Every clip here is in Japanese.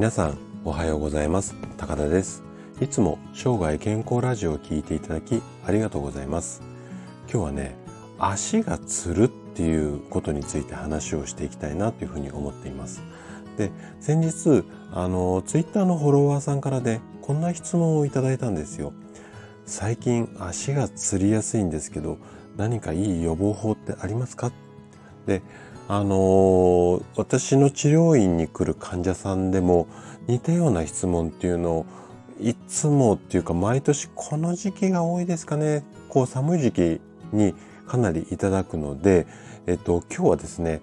皆さんおはようございます。高田です。いつも生涯健康ラジオを聞いていただきありがとうございます。今日はね足がつるっていうことについて話をしていきたいなというふうに思っています。で先日あのツイッターのフォロワーさんからねこんな質問をいただいたんですよ。最近足がつりやすいんですけど何かいい予防法ってありますか？であのー、私の治療院に来る患者さんでも似たような質問っていうのをいつもっていうか毎年この時期が多いですかねこう寒い時期にかなりいただくので、えっと、今日はですね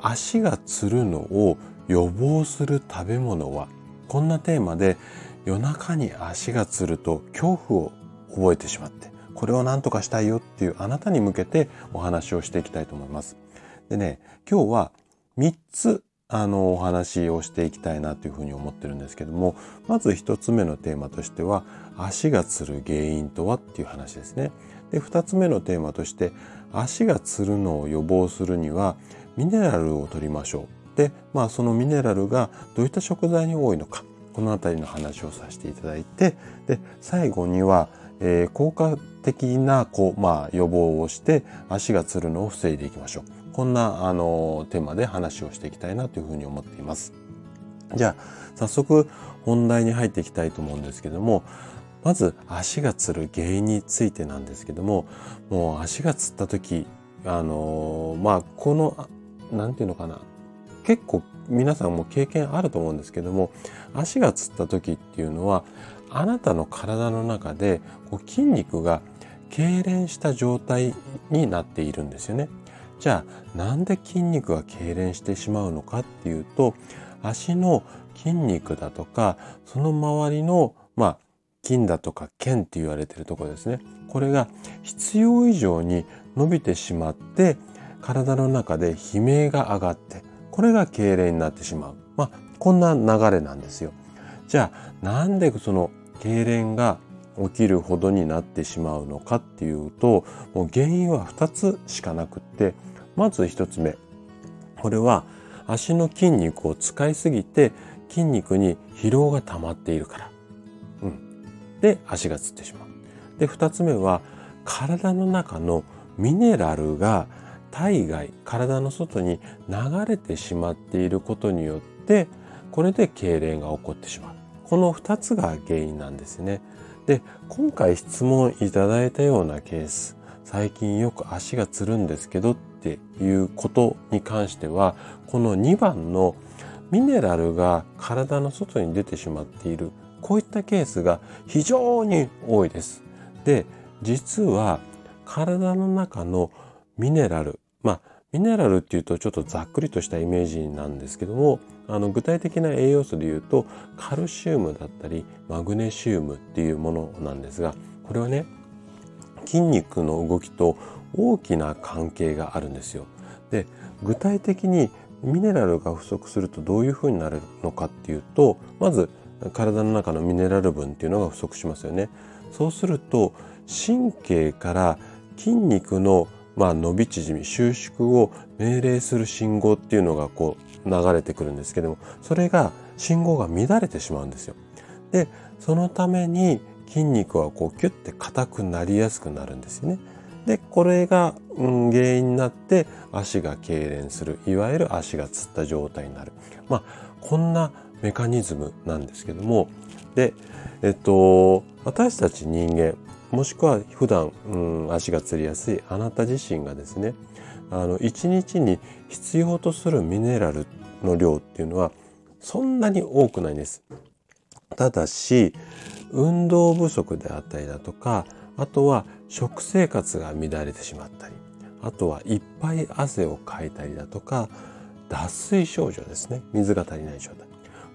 足がつるのを予防する食べ物はこんなテーマで夜中に足がつると恐怖を覚えてしまってこれを何とかしたいよっていうあなたに向けてお話をしていきたいと思います。でね、今日は3つあのお話をしていきたいなというふうに思ってるんですけども、まず1つ目のテーマとしては、足がつる原因とはっていう話ですね。で、2つ目のテーマとして、足がつるのを予防するには、ミネラルを取りましょう。で、まあそのミネラルがどういった食材に多いのか、このあたりの話をさせていただいて、で、最後には、えー、効果的なこう、まあ、予防をして足がつるのを防いでいきましょう。こんなあのテーマで話をしていきたいなというふうに思っています。じゃあ早速本題に入っていきたいと思うんですけどもまず足がつる原因についてなんですけどももう足がつった時あのまあこの何て言うのかな結構皆さんも経験あると思うんですけども足がつった時っていうのはあなたの体の中でこう筋肉が痙攣した状態になっているんですよね。じゃあなんで筋肉が痙攣してしまうのかっていうと足の筋肉だとかその周りのまあ筋だとか腱って言われてるところですね。これが必要以上に伸びてしまって体の中で悲鳴が上がってこれが痙攣になってしまう。まあこんな流れなんですよ。じゃあなんでその痙攣が起きるほどになってしまうのかっていうともう原因は2つしかなくってまず1つ目これは足の筋肉を使いすぎて筋肉に疲労が溜まっているから。うん、で足がつってしまう。で2つ目は体の中のミネラルが体外体の外に流れてしまっていることによってこれで痙攣が起こってしまう。この2つが原因なんですね。で、今回質問いただいたようなケース、最近よく足がつるんですけどっていうことに関しては、この2番のミネラルが体の外に出てしまっている、こういったケースが非常に多いです。で、実は体の中のミネラル、まあ、ミネラルっていうとちょっとざっくりとしたイメージなんですけども、あの具体的な栄養素で言うとカルシウムだったりマグネシウムっていうものなんですがこれはね筋肉の動きと大きな関係があるんですよ。で具体的にミネラルが不足するとどういうふうになるのかっていうとまず体の中のミネラル分っていうのが不足しますよね。そうすると神経から筋肉のまあ、伸び縮み収縮を命令する信号っていうのがこう流れてくるんですけどもそれが信号が乱れてしまうんですよ。でそのために筋肉はこうキュッて硬くなりやすくなるんですよね。でこれが、うん、原因になって足が痙攣するいわゆる足がつった状態になる。まあこんなメカニズムなんですけどもでえっと私たち人間もしくは普段、うん、足がつりやすいあなた自身がですねあの1日に必要とするミネラルの量っていうのはそんなに多くないんです。ただし運動不足であったりだとかあとは食生活が乱れてしまったりあとはいっぱい汗をかいたりだとか脱水症状ですね水が足りない状態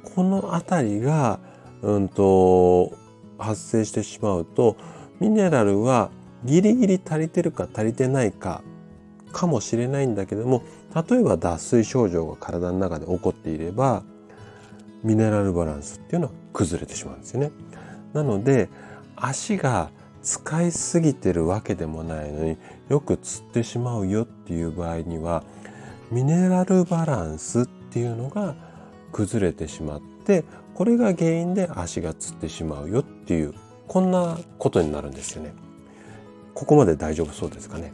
この辺りが、うんと発生してしまうとミネラルはギリギリ足りてるか足りてないかかもしれないんだけども例えば脱水症状が体の中で起こっていればミネラルバランスっていうのは崩れてしまうんですよね。なので足が使いすぎてるわけでもないのによくつってしまうよっていう場合にはミネラルバランスっていうのが崩れてしまってこれが原因で足がつってしまうよっていうこんなことになるんですよね。ここまで大丈夫そうですかね。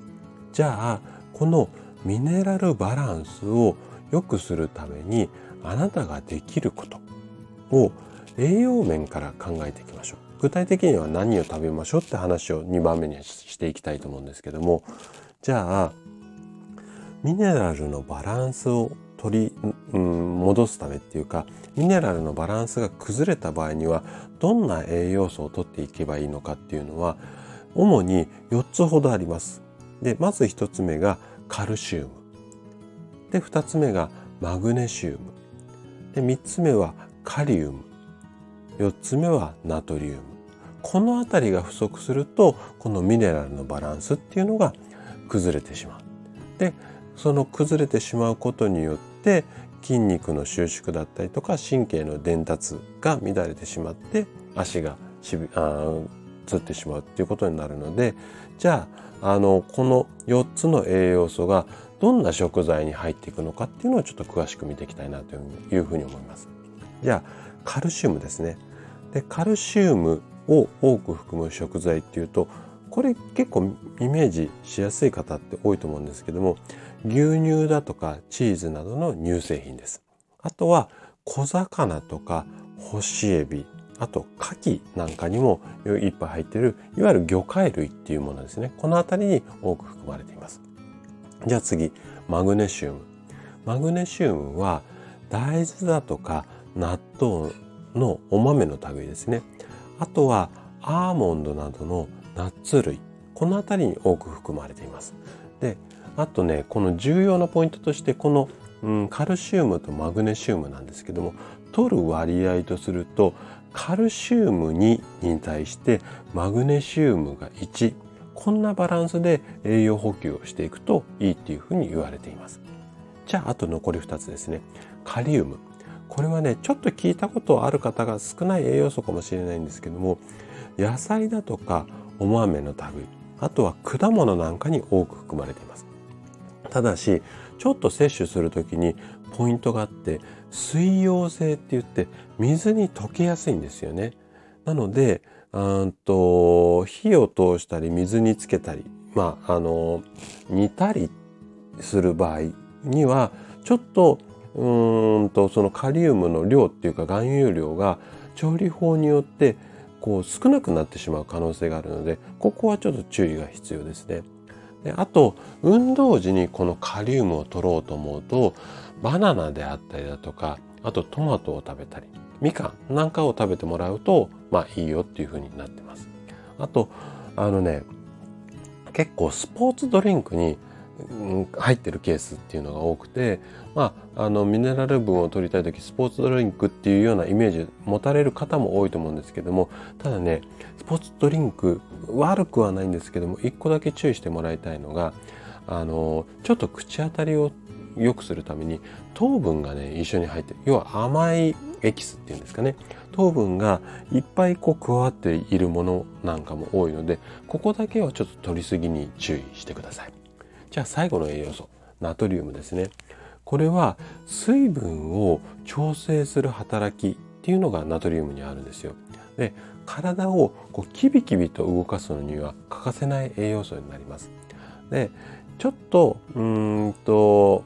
じゃあこのミネラルバランスを良くするためにあなたができることを栄養面から考えていきましょう。具体的には何を食べましょうって話を2番目にしていきたいと思うんですけどもじゃあミネラルのバランスを取り、うん、戻すためっていうかミネラルのバランスが崩れた場合にはどんな栄養素を取っていけばいいのかっていうのは主に4つほどあります。でまず1つ目がカルシウムで2つ目がマグネシウムで3つ目はカリウム4つ目はナトリウムこの辺りが不足するとこのミネラルのバランスっていうのが崩れてしまう。でその崩れてしまうことによって筋肉の収縮だったりとか神経の伝達が乱れてしまって足がしびあつってしまうっていうことになるのでじゃああのこの4つの栄養素がどんな食材に入っていくのかっていうのをちょっと詳しく見ていきたいなというふうに思います。じゃあカルシウムですね。でカルシウムを多く含む食材っていうとこれ結構イメージしやすい方って多いと思うんですけども牛乳だとかチーズなどの乳製品です。あとは小魚とか干しエビあと牡蠣なんかにもいっぱい入ってるいわゆる魚介類っていうものですね。この辺りに多く含まれています。じゃあ次マグネシウム。マグネシウムは大豆だとか納豆のお豆の類ですね。あとはアーモンドなどのナッツ類。この辺りに多く含まれています。であとねこの重要なポイントとしてこの、うん、カルシウムとマグネシウムなんですけども取る割合とするとカルシウム2に対してマグネシウムが1こんなバランスで栄養補給をしていくといいっていうふうに言われています。じゃああと残り2つですね。カリウム。これはねちょっと聞いたことある方が少ない栄養素かもしれないんですけども野菜だとかお豆の類あとは果物なんかに多く含まれています。ただしちょっと摂取する時にポイントがあって水溶性って言って水に溶けやすいんですよね。なのでうんと火を通したり水につけたりまああの煮たりする場合にはちょっとうんとそのカリウムの量っていうか含有量が調理法によってこう少なくなってしまう可能性があるのでここはちょっと注意が必要ですね。であと運動時にこのカリウムを取ろうと思うとバナナであったりだとかあとトマトを食べたりみかんなんかを食べてもらうとまあいいよっていうふうになってます。あとあのね結構スポーツドリンクに入ってるケースっていうのが多くて、まあ、あのミネラル分を取りたい時スポーツドリンクっていうようなイメージ持たれる方も多いと思うんですけどもただねスポーツドリンク悪くはないんですけども一個だけ注意してもらいたいのがあのちょっと口当たりを良くするために糖分がね一緒に入ってる要は甘いエキスっていうんですかね糖分がいっぱいこう加わっているものなんかも多いのでここだけはちょっと取りすぎに注意してください。じゃあ最後の栄養素ナトリウムですねこれは水分を調整する働きっていうのがナトリウムにあるんですよで体をこうキビキビと動かすのには欠かせない栄養素になりますでちょっとうんと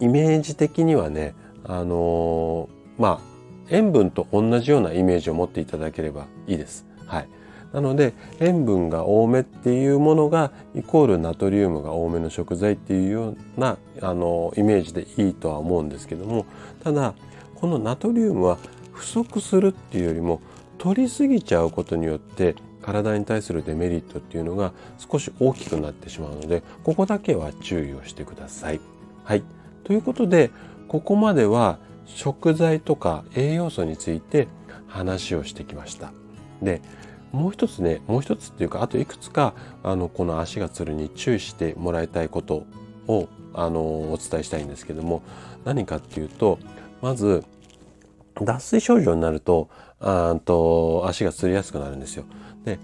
イメージ的にはねあのー、まあ塩分と同じようなイメージを持っていただければいいです。はい。なので塩分が多めっていうものがイコールナトリウムが多めの食材っていうようなあのイメージでいいとは思うんですけどもただこのナトリウムは不足するっていうよりも取りすぎちゃうことによって体に対するデメリットっていうのが少し大きくなってしまうのでここだけは注意をしてください。はい、ということでここまでは食材とか栄養素について話をしてきました。でもう一つねもう一つっていうかあといくつかあのこの足がつるに注意してもらいたいことをあのお伝えしたいんですけども何かっていうとまず脱水症状になるとあと足がつりやすくなるんですよ。で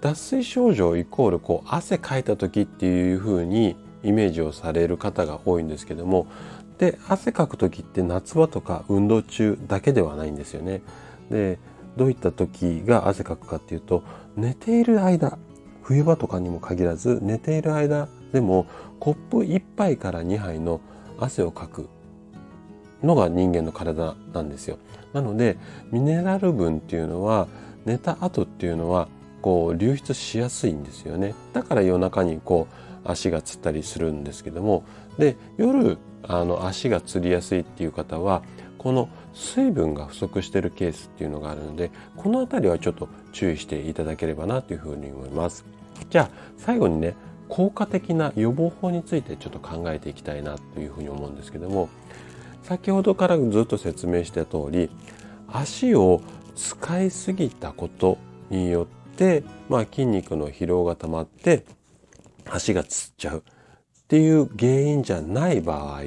脱水症状イコールこう汗かいた時っていうふうにイメージをされる方が多いんですけどもで汗かく時って夏場とか運動中だけではないんですよね。でどういった時が汗かくかっていうと寝ている間冬場とかにも限らず寝ている間でもコップ1杯から2杯の汗をかくのが人間の体なんですよ。なのでミネラル分っていうのは寝た後っていうのはこう流出しやすいんですよね。だから夜中にこう足がつったりするんですけどもで夜あの足がつりやすいっていう方はこの水分が不足してるケースっていうのがあるのでこの辺りはちょっと注意していただければなというふうに思います。じゃあ最後にね効果的な予防法についてちょっと考えていきたいなというふうに思うんですけども先ほどからずっと説明した通り足を使いすぎたことによって、まあ、筋肉の疲労が溜まって足がつっちゃうっていう原因じゃない場合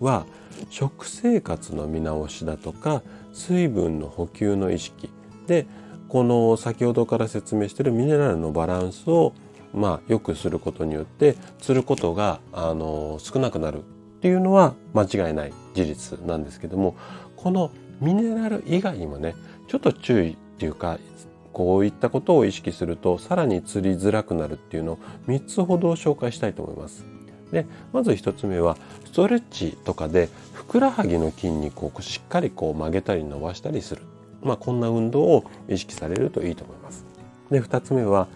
は食生活の見直しだとか水分の補給の意識でこの先ほどから説明しているミネラルのバランスをまあ良くすることによって釣ることがあの少なくなるっていうのは間違いない事実なんですけどもこのミネラル以外にもねちょっと注意っていうかこういったことを意識するとさらに釣りづらくなるっていうのを3つほど紹介したいと思います。でまず1つ目はストレッチとかでふくらはぎの筋肉をしっかりこう曲げたり伸ばしたりする、まあ、こんな運動を意識されるといいと思います。で2つ目は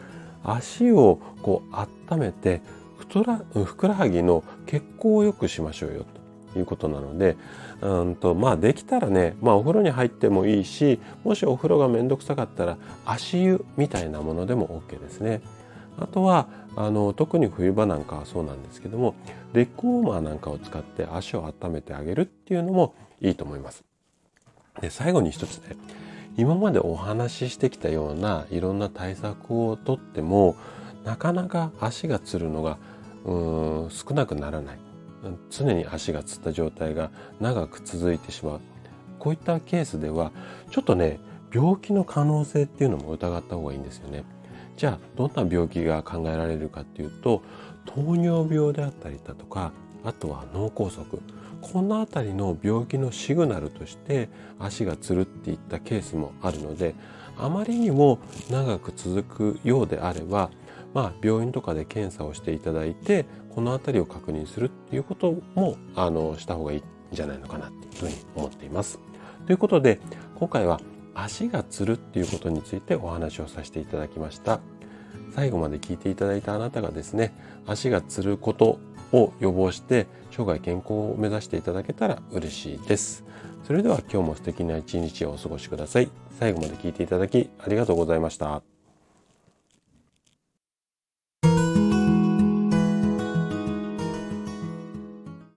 足をこう温めてふくらはぎの血行を良くしましょうよということなのでうんとまあできたらね、まあ、お風呂に入ってもいいしもしお風呂がめんどくさかったら足湯みたいなものでも OK ですね。あとはあの特に冬場なんかはそうなんですけどもレッグウォーマーなんかを使って足を温めてあげるっていうのもいいと思います。で最後に一つね今までお話ししてきたようないろんな対策をとってもなかなか足がつるのがうん少なくならない常に足がつった状態が長く続いてしまうこういったケースではちょっとね病気の可能性っていうのも疑った方がいいんですよね。じゃあどんな病気が考えられるかっていうと糖尿病であったりだとかあとは脳梗塞この辺りの病気のシグナルとして足がつるっていったケースもあるのであまりにも長く続くようであれば、まあ、病院とかで検査をしていただいてこの辺りを確認するっていうこともあのした方がいいんじゃないのかなっていうふうに思っています。ということで今回は足がつるっていうことについてお話をさせていただきました。最後まで聞いていただいたあなたがですね、足がつることを予防して生涯健康を目指していただけたら嬉しいです。それでは今日も素敵な一日をお過ごしください。最後まで聞いていただきありがとうございました。